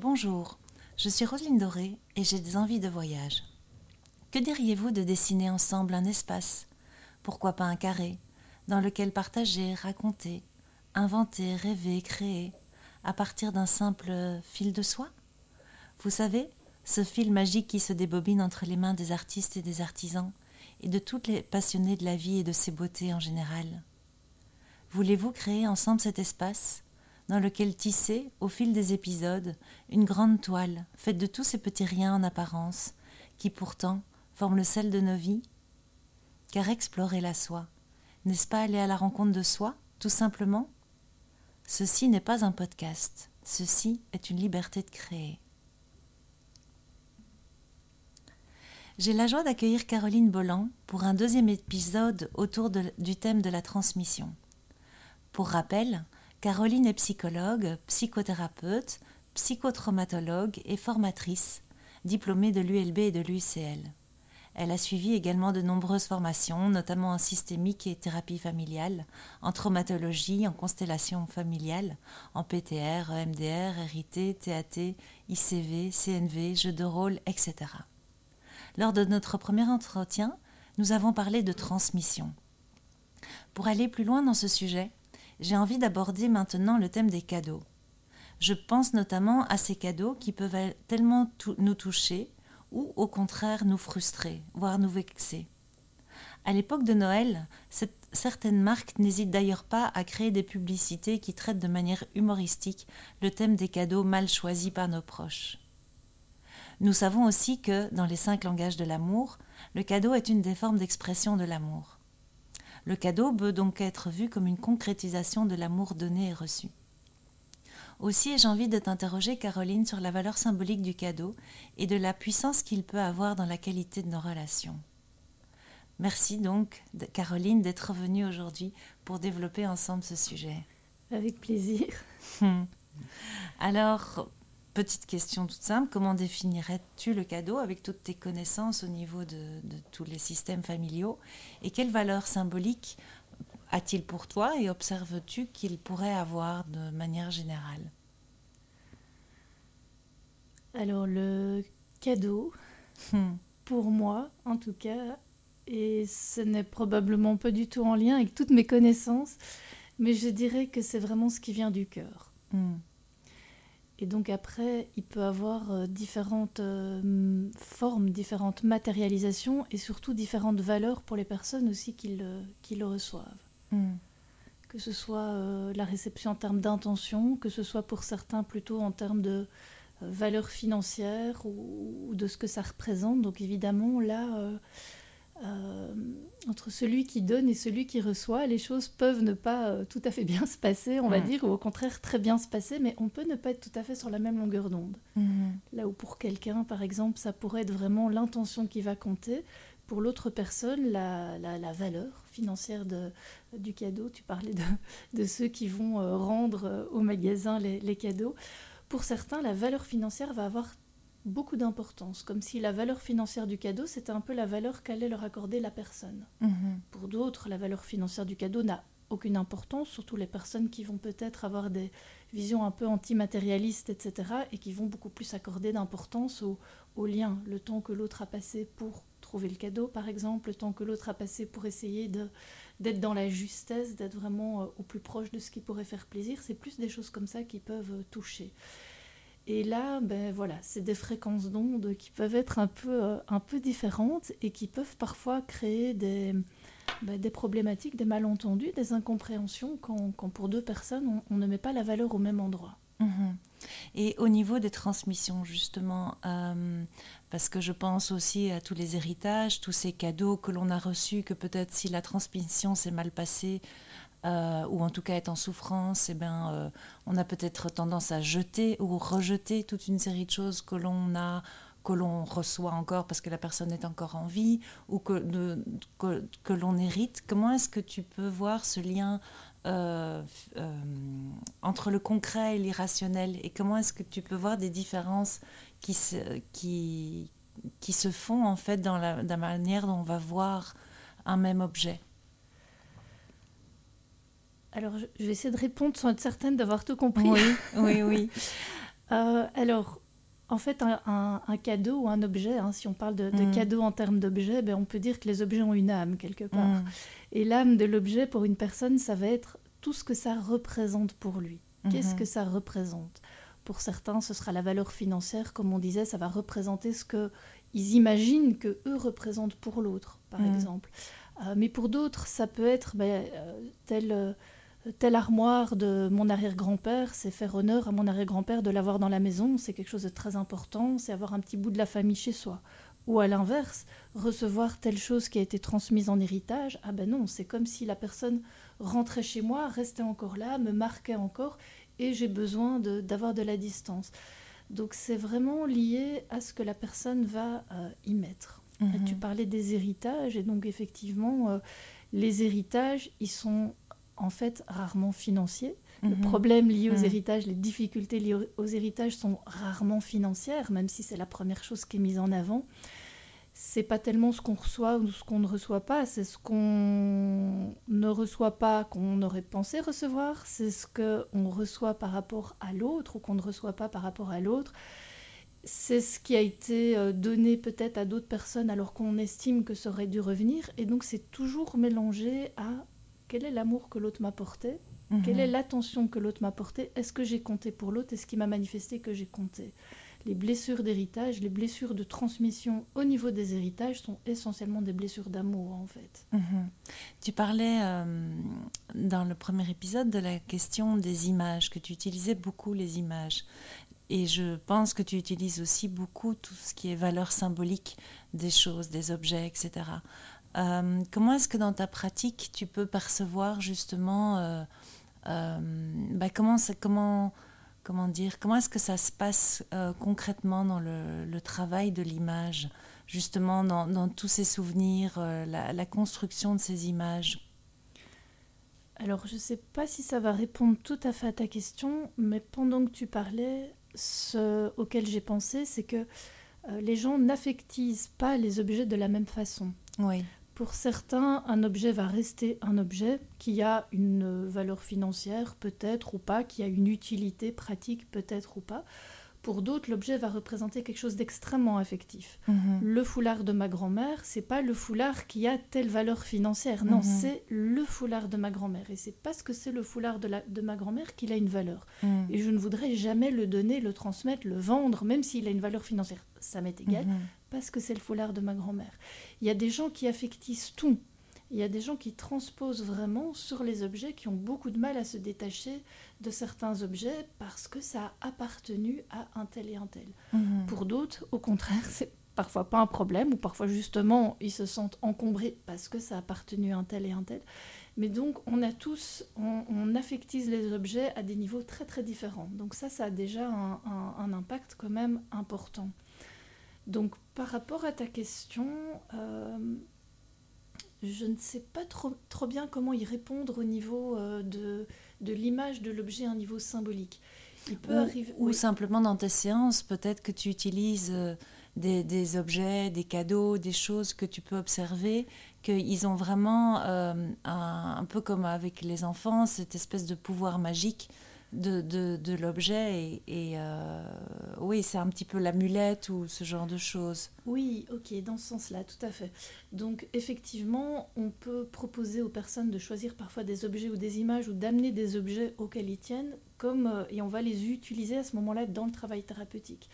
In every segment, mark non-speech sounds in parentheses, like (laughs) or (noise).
Bonjour, je suis Roselyne Doré et j'ai des envies de voyage. Que diriez-vous de dessiner ensemble un espace, pourquoi pas un carré, dans lequel partager, raconter, inventer, rêver, créer, à partir d'un simple fil de soie? Vous savez, ce fil magique qui se débobine entre les mains des artistes et des artisans, et de toutes les passionnés de la vie et de ses beautés en général. Voulez-vous créer ensemble cet espace dans lequel tisser, au fil des épisodes, une grande toile faite de tous ces petits riens en apparence, qui pourtant forment le sel de nos vies Car explorer la soi, n'est-ce pas aller à la rencontre de soi, tout simplement? Ceci n'est pas un podcast, ceci est une liberté de créer. J'ai la joie d'accueillir Caroline Bolland pour un deuxième épisode autour du thème de la transmission. Pour rappel, Caroline est psychologue, psychothérapeute, psychotraumatologue et formatrice, diplômée de l'ULB et de l'UCL. Elle a suivi également de nombreuses formations, notamment en systémique et thérapie familiale, en traumatologie, en constellation familiale, en PTR, EMDR, RIT, TAT, ICV, CNV, jeux de rôle, etc. Lors de notre premier entretien, nous avons parlé de transmission. Pour aller plus loin dans ce sujet, j'ai envie d'aborder maintenant le thème des cadeaux. Je pense notamment à ces cadeaux qui peuvent tellement nous toucher ou au contraire nous frustrer, voire nous vexer. À l'époque de Noël, certaines marques n'hésitent d'ailleurs pas à créer des publicités qui traitent de manière humoristique le thème des cadeaux mal choisis par nos proches. Nous savons aussi que, dans les cinq langages de l'amour, le cadeau est une des formes d'expression de l'amour. Le cadeau peut donc être vu comme une concrétisation de l'amour donné et reçu. Aussi ai-je envie de t'interroger, Caroline, sur la valeur symbolique du cadeau et de la puissance qu'il peut avoir dans la qualité de nos relations. Merci donc, Caroline, d'être venue aujourd'hui pour développer ensemble ce sujet. Avec plaisir. Alors, petite question toute simple, comment définirais-tu le cadeau avec toutes tes connaissances au niveau de, tous les systèmes familiaux? Et quelle valeur symbolique a-t-il pour toi et observes-tu qu'il pourrait avoir de manière générale? Alors le cadeau, hmm. pour moi en tout cas, et ce n'est probablement pas du tout en lien avec toutes mes connaissances, mais je dirais que c'est vraiment ce qui vient du cœur. Hmm. Et donc après, il peut avoir euh, différentes euh, formes, différentes matérialisations et surtout différentes valeurs pour les personnes aussi qui le, reçoivent. Hmm. Que ce soit euh, la réception en termes d'intention, que ce soit pour certains plutôt en termes de valeur financière ou, de ce que ça représente. Donc évidemment, là, euh, entre celui qui donne et celui qui reçoit, les choses peuvent ne pas euh, tout à fait bien se passer, on va dire, ou au contraire très bien se passer, mais on peut ne pas être tout à fait sur la même longueur d'onde. Mhm. Là où pour quelqu'un, par exemple, ça pourrait être vraiment l'intention qui va compter, pour l'autre personne, la, la, valeur financière de, du cadeau, tu parlais de, de ceux qui vont euh, rendre au magasin les, les cadeaux, pour certains, la valeur financière va avoir beaucoup d'importance, comme si la valeur financière du cadeau, c'était un peu la valeur qu'allait leur accorder la personne. Mhm. Pour d'autres, la valeur financière du cadeau n'a aucune importance, surtout les personnes qui vont peut-être avoir des visions un peu antimatérialistes, etc., et qui vont beaucoup plus accorder d'importance au, au, lien, le temps que l'autre a passé pour trouver le cadeau, par exemple, le temps que l'autre a passé pour essayer d'être dans la justesse, d'être vraiment euh, au plus proche de ce qui pourrait faire plaisir. C'est plus des choses comme ça qui peuvent euh, toucher. Et là, ben voilà, c'est des fréquences d'ondes qui peuvent être un peu, euh, différentes et qui peuvent parfois créer des, ben, des problématiques, des malentendus, des incompréhensions quand, quand pour deux personnes, on, ne met pas la valeur au même endroit. Mhm. Et au niveau des transmissions, justement, euh, parce que je pense aussi à tous les héritages, tous ces cadeaux que l'on a reçus, que peut-être si la transmission s'est mal passée, euh, ou en tout cas est en souffrance, eh ben, euh, on a peut-être tendance à jeter ou rejeter toute une série de choses que l'on a que l'on reçoit encore parce que la personne est encore en vie ou que, que, l'on hérite. Comment est-ce que tu peux voir ce lien euh, entre le concret et l'irrationnel? Et comment est-ce que tu peux voir des différences qui se, qui, qui se font en fait dans la manière dont on va voir un même objet? Alors, je vais essayer de répondre sans être certaine d'avoir tout compris. Oui, (laughs) oui, oui. Alors, en fait, un, cadeau ou un objet, hein, si on parle de, mm. cadeau en termes d'objet, ben, on peut dire que les objets ont une âme quelque part. Mm. Et l'âme de l'objet pour une personne, ça va être tout ce que ça représente pour lui. Qu'est-ce mm-hmm. que ça représente? Pour certains, ce sera la valeur financière, comme on disait, ça va représenter ce que ils imaginent que eux représentent pour l'autre, par mm. exemple. Euh, mais pour d'autres, ça peut être ben, euh, tel euh, telle armoire de mon arrière-grand-père, c'est faire honneur à mon arrière-grand-père de l'avoir dans la maison, c'est quelque chose de très important, c'est avoir un petit bout de la famille chez soi. Ou à l'inverse, recevoir telle chose qui a été transmise en héritage, ah ben non, c'est comme si la personne rentrait chez moi, restait encore là, me marquait encore, et j'ai besoin d'avoir de, la distance. Donc c'est vraiment lié à ce que la personne va euh, y mettre. Mhm. Tu parlais des héritages, et donc effectivement, euh, les héritages, ils sont en fait rarement financiers. Le mhm. problème lié aux mhm. héritages, les difficultés liées aux, héritages sont rarement financières, même si c'est la première chose qui est mise en avant. C'est pas tellement ce qu'on reçoit ou ce qu'on ne reçoit pas, c'est ce qu'on ne reçoit pas qu'on aurait pensé recevoir, c'est ce qu'on reçoit par rapport à l'autre ou qu'on ne reçoit pas par rapport à l'autre. C'est ce qui a été euh, donné peut-être à d'autres personnes alors qu'on estime que ça aurait dû revenir. Et donc c'est toujours mélangé à quel est l'amour que l'autre m'a porté Quelle mhm. est l'attention que l'autre m'a portée Est-ce que j'ai compté pour l'autre Est-ce qu'il m'a manifesté que j'ai compté Les blessures d'héritage, les blessures de transmission au niveau des héritages sont essentiellement des blessures d'amour en fait. Mhm. Tu parlais euh, dans le premier épisode de la question des images, que tu utilisais beaucoup les images. Et je pense que tu utilises aussi beaucoup tout ce qui est valeur symbolique des choses, des objets, etc. Euh, comment est-ce que dans ta pratique, tu peux percevoir justement euh, euh, bah, comment, comment, comment dire, comment est-ce que ça se passe concrètement dans le, travail de l'image, justement dans, tous ces souvenirs, la, construction de ces images? Alors, je ne sais pas si ça va répondre tout à fait à ta question, mais pendant que tu parlais, ce auquel j'ai pensé, c'est que les gens n'affectisent pas les objets de la même façon. Oui. Pour certains, un objet va rester un objet qui a une valeur financière peut-être ou pas, qui a une utilité pratique peut-être ou pas. Pour d'autres, l'objet va représenter quelque chose d'extrêmement affectif. Mhm. Le foulard de ma grand-mère, c'est pas le foulard qui a telle valeur financière. Non, mhm. c'est le foulard de ma grand-mère. Et c'est parce que c'est le foulard de, de ma grand-mère qu'il a une valeur. Mhm. Et je ne voudrais jamais le donner, le transmettre, le vendre, même s'il a une valeur financière. Ça m'est égal, parce que c'est le foulard de ma grand-mère. Il y a des gens qui affectisent tout. Il y a des gens qui transposent vraiment sur les objets, qui ont beaucoup de mal à se détacher de certains objets parce que ça a appartenu à un tel et un tel. Mhm. Pour d'autres, au contraire, c'est parfois pas un problème, ou parfois justement, ils se sentent encombrés parce que ça a appartenu à un tel et un tel. Mais donc, on a tous, on, affectise les objets à des niveaux très très différents. Donc ça, ça a déjà un impact quand même important. Donc par rapport à ta question, euh, je ne sais pas trop, trop, bien comment y répondre au niveau euh, de, de l'image de l'objet à un niveau symbolique. Il peut ou, arriver, ou simplement dans tes séances, peut-être que tu utilises euh, des, des, objets, des cadeaux, des choses que tu peux observer, qu'ils ont vraiment un, un, peu comme avec les enfants, cette espèce de pouvoir magique de, de, l'objet. Et, euh, oui, c'est un petit peu l'amulette ou ce genre de choses. Oui, ok, dans ce sens-là, tout à fait. Donc effectivement, on peut proposer aux personnes de choisir parfois des objets ou des images ou d'amener des objets auxquels ils tiennent, comme, euh, et on va les utiliser à ce moment-là dans le travail thérapeutique.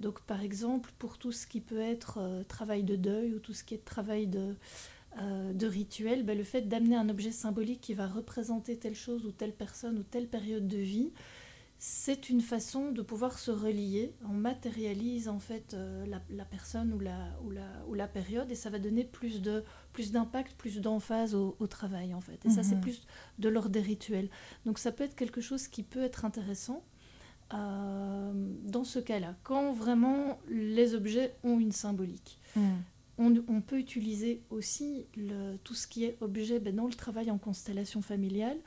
Donc par exemple, pour tout ce qui peut être euh, travail de deuil ou tout ce qui est travail de euh, de rituel, ben, le fait d'amener un objet symbolique qui va représenter telle chose ou telle personne ou telle période de vie, c'est une façon de pouvoir se relier. On matérialise en fait euh, la, personne ou la, ou, la, ou la période et ça va donner plus de plus d'impact, plus d'emphase au, travail en fait. Et ça c'est mhm. plus de l'ordre des rituels. Donc ça peut être quelque chose qui peut être intéressant. Euh, dans ce cas-là, quand vraiment les objets ont une symbolique. Mhm on, peut utiliser aussi tout ce qui est objet ben, dans le travail en constellation familiale,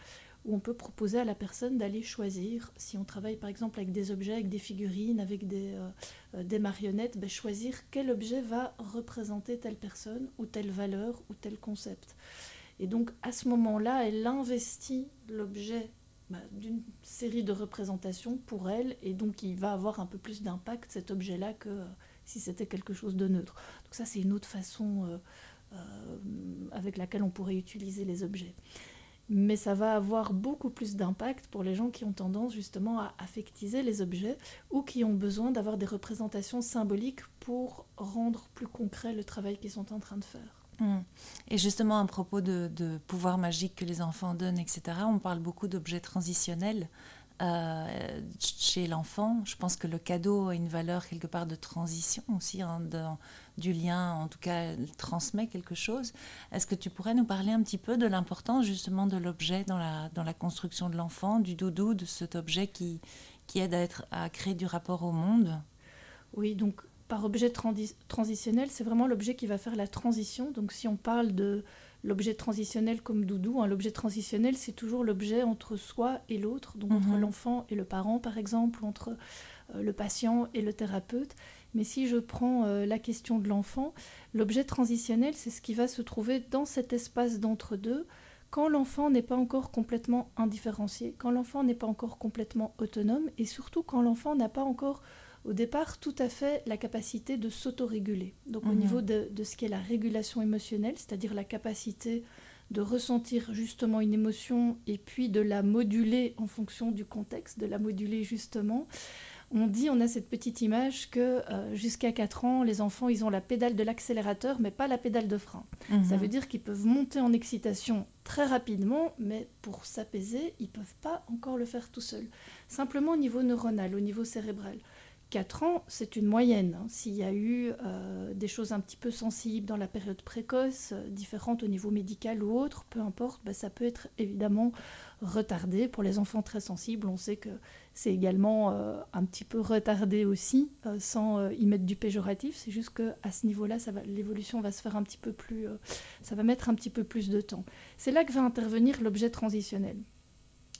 où on peut proposer à la personne d'aller choisir, si on travaille par exemple avec des objets, avec des figurines, avec des, euh, euh, marionnettes, ben, choisir quel objet va représenter telle personne, ou telle valeur, ou tel concept. Et donc à ce moment-là, elle investit l'objet bah, d'une série de représentations pour elle, et donc il va avoir un peu plus d'impact cet objet-là que si c'était quelque chose de neutre. Donc ça, c'est une autre façon euh, euh, avec laquelle on pourrait utiliser les objets. Mais ça va avoir beaucoup plus d'impact pour les gens qui ont tendance justement à affectiser les objets ou qui ont besoin d'avoir des représentations symboliques pour rendre plus concret le travail qu'ils sont en train de faire. Hmm. Et justement, à propos de, pouvoirs magiques que les enfants donnent, etc., on parle beaucoup d'objets transitionnels euh, chez l'enfant. Je pense que le cadeau a une valeur quelque part de transition aussi, hein, du lien, en tout cas, transmet quelque chose. Est-ce que tu pourrais nous parler un petit peu de l'importance justement de l'objet dans la, dans la construction de l'enfant, du doudou, de cet objet qui, qui aide à, être, à créer du rapport au monde? Oui, donc par objet transitionnel, c'est vraiment l'objet qui va faire la transition. Donc si on parle de l'objet transitionnel comme doudou, hein, l'objet transitionnel, c'est toujours l'objet entre soi et l'autre, donc entre mhm. l'enfant et le parent par exemple, entre euh, le patient et le thérapeute. Mais si je prends euh, la question de l'enfant, l'objet transitionnel, c'est ce qui va se trouver dans cet espace d'entre-deux quand l'enfant n'est pas encore complètement indifférencié, quand l'enfant n'est pas encore complètement autonome et surtout quand l'enfant n'a pas encore au départ tout à fait la capacité de s'autoréguler. Donc au mhm. niveau de, ce qui est la régulation émotionnelle, c'est-à-dire la capacité de ressentir justement une émotion et puis de la moduler en fonction du contexte, de la moduler justement. On dit, on a cette petite image que euh, jusqu'à 4 ans, les enfants, ils ont la pédale de l'accélérateur, mais pas la pédale de frein. Mhm. Ça veut dire qu'ils peuvent monter en excitation très rapidement, mais pour s'apaiser, ils ne peuvent pas encore le faire tout seuls. Simplement au niveau neuronal, au niveau cérébral. 4 ans, c'est une moyenne. Hein. S'il y a eu euh, des choses un petit peu sensibles dans la période précoce, euh, différentes au niveau médical ou autre, peu importe, bah, ça peut être évidemment retardé. Pour les enfants très sensibles, on sait que c'est également euh, un petit peu retardé aussi, sans y mettre du péjoratif. C'est juste qu'à ce niveau-là, l'évolution va se faire un petit peu plus... ça va mettre un petit peu plus de temps. C'est là que va intervenir l'objet transitionnel.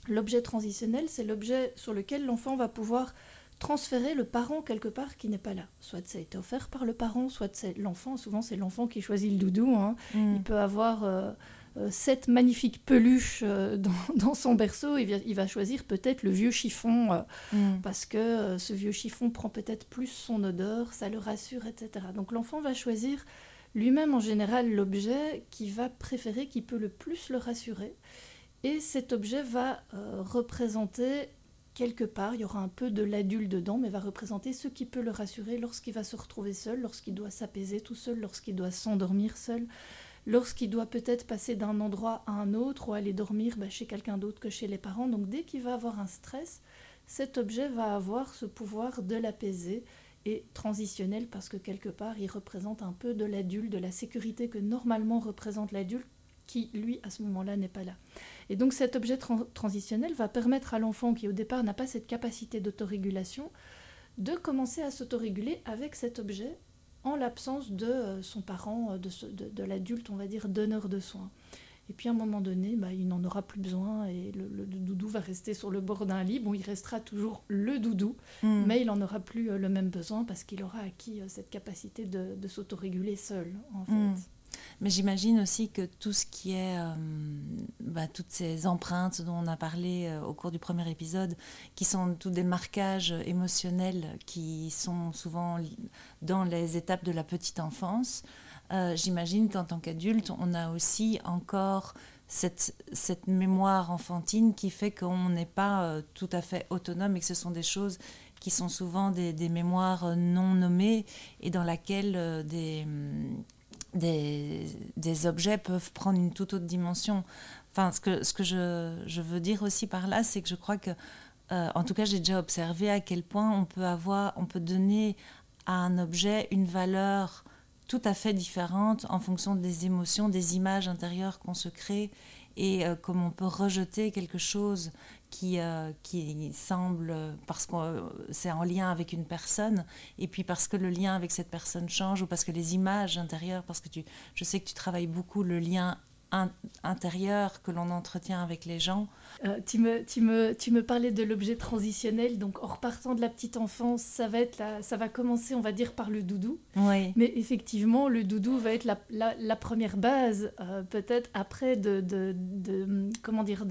L'objet transitionnel, c'est l'objet sur lequel l'enfant va pouvoir transférer le parent quelque part qui n'est pas là. Soit ça a été offert par le parent, soit c'est l'enfant. Souvent, c'est l'enfant qui choisit le doudou. Hein. Mm. Il peut avoir euh, euh, sept magnifiques peluches euh, (laughs) dans, son berceau. Il, il va choisir peut-être le vieux chiffon mm. parce que ce vieux chiffon prend peut-être plus son odeur, ça le rassure, etc. Donc l'enfant va choisir lui-même en général l'objet qui va préférer, qui peut le plus le rassurer. Et cet objet va représenter quelque part, il y aura un peu de l'adulte dedans, mais va représenter ce qui peut le rassurer lorsqu'il va se retrouver seul, lorsqu'il doit s'apaiser tout seul, lorsqu'il doit s'endormir seul, lorsqu'il doit peut-être passer d'un endroit à un autre ou aller dormir bah, chez quelqu'un d'autre que chez les parents. Donc dès qu'il va avoir un stress, cet objet va avoir ce pouvoir de l'apaiser et transitionnel parce que quelque part il représente un peu de l'adulte, de la sécurité que normalement représente l'adulte qui lui à ce moment-là n'est pas là. Et donc cet objet transitionnel va permettre à l'enfant qui au départ n'a pas cette capacité d'autorégulation de commencer à s'autoréguler avec cet objet en l'absence de euh, son parent, euh, de, l'adulte, on va dire, donneur de soins. Et puis à un moment donné, bah, il n'en aura plus besoin et le, doudou va rester sur le bord d'un lit. Bon, il restera toujours le doudou, hmm. mais il n'en aura plus euh, le même besoin parce qu'il aura acquis cette capacité de, s'autoréguler seul, en hmm. Mais j'imagine aussi que tout ce qui est, euh, bah, toutes ces empreintes dont on a parlé euh, au cours du premier épisode, qui sont tous des marquages émotionnels qui sont souvent dans les étapes de la petite enfance, euh, j'imagine qu'en tant qu'adulte, on a aussi encore cette, cette, mémoire enfantine qui fait qu'on n'est pas tout à fait autonome et que ce sont des choses qui sont souvent des, des mémoires non nommées et dans laquelle des des, objets peuvent prendre une toute autre dimension. Ce que, je veux dire aussi par là, c'est que je crois que, euh, en tout cas, j'ai déjà observé à quel point on peut avoir, on peut donner à un objet une valeur tout à fait différente en fonction des émotions, des images intérieures qu'on se crée et euh, comme on peut rejeter quelque chose qui, euh, qui semble, parce que euh, c'est en lien avec une personne, et puis parce que le lien avec cette personne change, ou parce que les images intérieures, parce que je sais que tu travailles beaucoup le lien intérieur que l'on entretient avec les gens. Euh, tu, me, tu, me, tu me parlais de l'objet transitionnel, donc en repartant de la petite enfance, ça va, être la, ça va commencer, on va dire, par le doudou. Oui. Mais effectivement, le doudou va être la, la, la première base, euh, peut-être après, de, de, de, comment dire,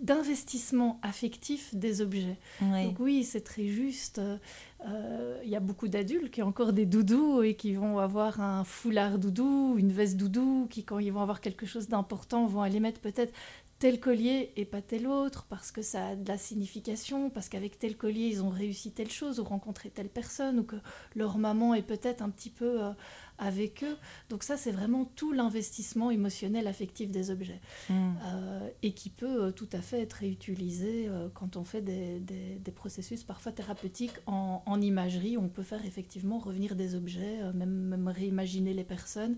d'investissement affectif des objets. Oui. Donc oui, c'est très juste. Euh, il y a beaucoup d'adultes qui ont encore des doudous et qui vont avoir un foulard doudou, une veste doudou, qui quand ils vont avoir quelque chose d'important vont aller mettre peut-être tel collier et pas tel autre parce que ça a de la signification, parce qu'avec tel collier ils ont réussi telle chose ou rencontré telle personne ou que leur maman est peut-être un petit peu euh, avec eux. Donc ça c'est vraiment tout l'investissement émotionnel affectif des objets Mm. euh, et qui peut euh, tout à fait être réutilisé euh, quand on fait des, des- des processus parfois thérapeutiques en, en imagerie. On peut faire effectivement revenir des objets, même, même réimaginer les personnes.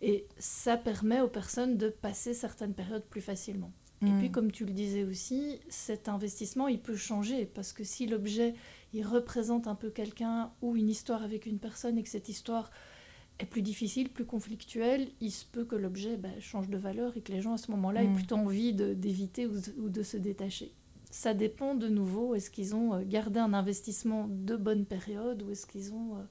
Et ça permet aux personnes de passer certaines périodes plus facilement. Et Mm. puis, comme tu le disais aussi, cet investissement, il peut changer parce que si l'objet, il représente un peu quelqu'un ou une histoire avec une personne et que cette histoire est plus difficile, plus conflictuelle, il se peut que l'objet ben, change de valeur et que les gens à ce moment-là aient Mm. plutôt envie d'éviter ou, de- ou de se détacher. Ça dépend de nouveau, est-ce qu'ils ont euh, gardé un investissement de bonne période ou est-ce qu'ils ont euh,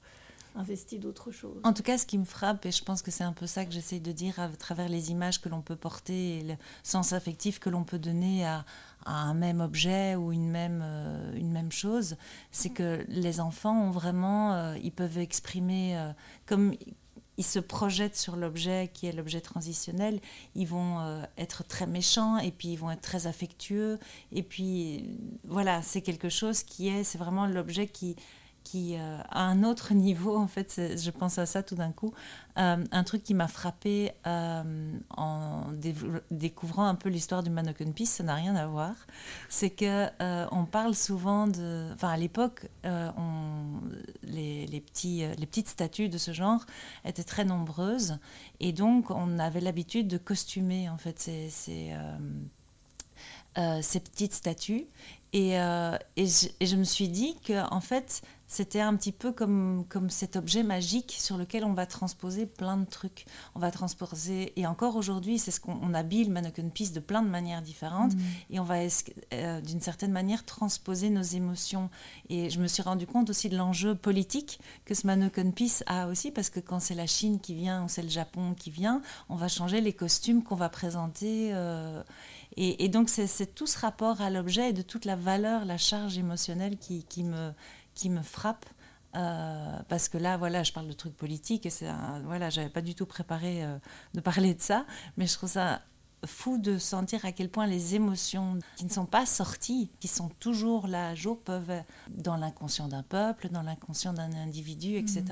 investi d'autres choses En tout cas, ce qui me frappe, et je pense que c'est un peu ça que j'essaye de dire à travers les images que l'on peut porter et le sens affectif que l'on peut donner à, un même objet ou une même, euh, une même chose, c'est que les enfants ont vraiment, euh, ils peuvent exprimer, euh, comme ils se projettent sur l'objet qui est l'objet transitionnel, ils vont être très méchants et puis ils vont être très affectueux. Et puis voilà, c'est quelque chose qui est, c'est vraiment l'objet qui qui euh, à un autre niveau en fait je pense à ça tout d'un coup. Euh, un truc qui m'a frappé euh, en découvrant un peu l'histoire du Manoken Peace ça n'a rien à voir. C'est que euh, on parle souvent de enfin à l'époque les, les petits les petites statues de ce genre étaient très nombreuses. Et donc on avait l'habitude de costumer en fait ces, ces, petites statues. Et, et, je, et je me suis dit que en fait c'était un petit peu comme, comme cet objet magique sur lequel on va transposer plein de trucs. On va transposer, et encore aujourd'hui, c'est ce qu'on on habille le Mannequin Peace de plein de manières différentes, et on va euh, d'une certaine manière transposer nos émotions. Et je me suis rendu compte aussi de l'enjeu politique que ce Mannequin Peace a aussi, parce que quand c'est la Chine qui vient ou c'est le Japon qui vient, on va changer les costumes qu'on va présenter. euh, et, et donc c'est c'est tout ce rapport à l'objet et de toute la valeur, la charge émotionnelle qui, qui me qui me frappe. euh, parce que là, voilà, je parle de trucs politiques et c'est voilà, j'avais pas du tout préparé euh, de parler de ça, mais je trouve ça fou de sentir à quel point les émotions qui ne sont pas sorties, qui sont toujours là à jour, peuvent, dans l'inconscient d'un peuple, dans l'inconscient d'un individu, etc.,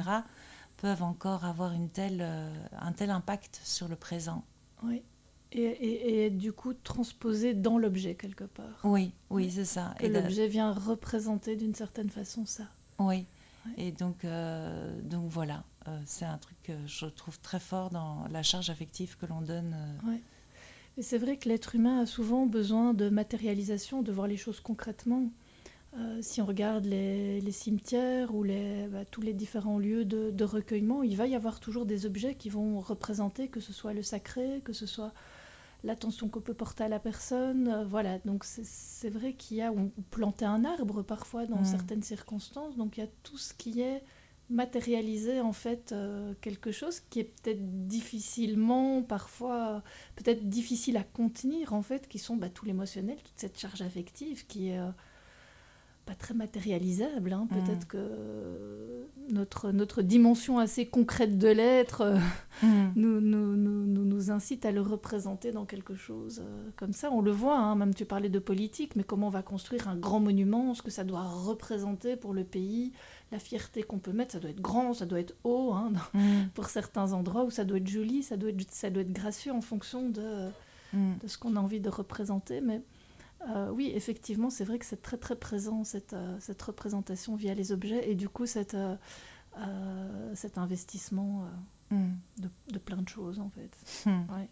peuvent encore avoir une telle, euh, un tel impact sur le présent. Oui. Et, et, et du coup, transposé dans l'objet quelque part. Oui, oui, c'est ça. Que Et de- l'objet vient représenter d'une certaine façon ça. Oui. Ouais. Et donc, euh, donc voilà, Euh, c'est un truc que je trouve très fort dans la charge affective que l'on donne. euh. Et c'est vrai que l'être humain a souvent besoin de matérialisation, de voir les choses concrètement. Euh, si on regarde les, les cimetières ou les, bah, tous les différents lieux de, de recueillement, il va y avoir toujours des objets qui vont représenter que ce soit le sacré, que ce soit l'attention qu'on peut porter à la personne. Euh, voilà, donc c'est- vrai qu'il y a, on plantait un arbre parfois dans Mm. certaines circonstances, donc il y a tout ce qui est matérialiser en fait euh, quelque chose qui est peut-être difficilement parfois peut-être difficile à contenir en fait qui sont bah, tout l'émotionnel toute cette charge affective qui est euh, pas très matérialisable hein. peut-être que euh, notre notre dimension assez concrète de l'être euh, (laughs) nous, nous, nous, nous, nous incite à le représenter dans quelque chose euh, comme ça. On le voit, hein, même tu parlais de politique, mais comment on va construire un grand monument, ce que ça doit représenter pour le pays, la fierté qu'on peut mettre, ça doit être grand, ça doit être haut, hein, dans- Mm, (laughs) pour certains endroits, où ça doit être joli, ça doit être, ça doit être gracieux en fonction de, mm. de ce qu'on a envie de représenter. Mais euh, oui, effectivement, c'est vrai que c'est très très présent, cette, euh, cette représentation via les objets, et du coup, cette, euh, cet investissement. euh, Mm. de, de plein de choses en fait. Hmm. Ouais.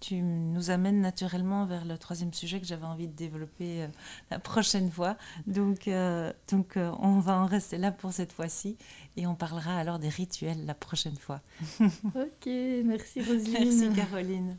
Tu nous amènes naturellement vers le troisième sujet que j'avais envie de développer la prochaine fois. Donc, donc on va en rester là pour cette fois-ci et on parlera alors des rituels la prochaine fois. (laughs) Ok, merci Roselyne. Merci Caroline.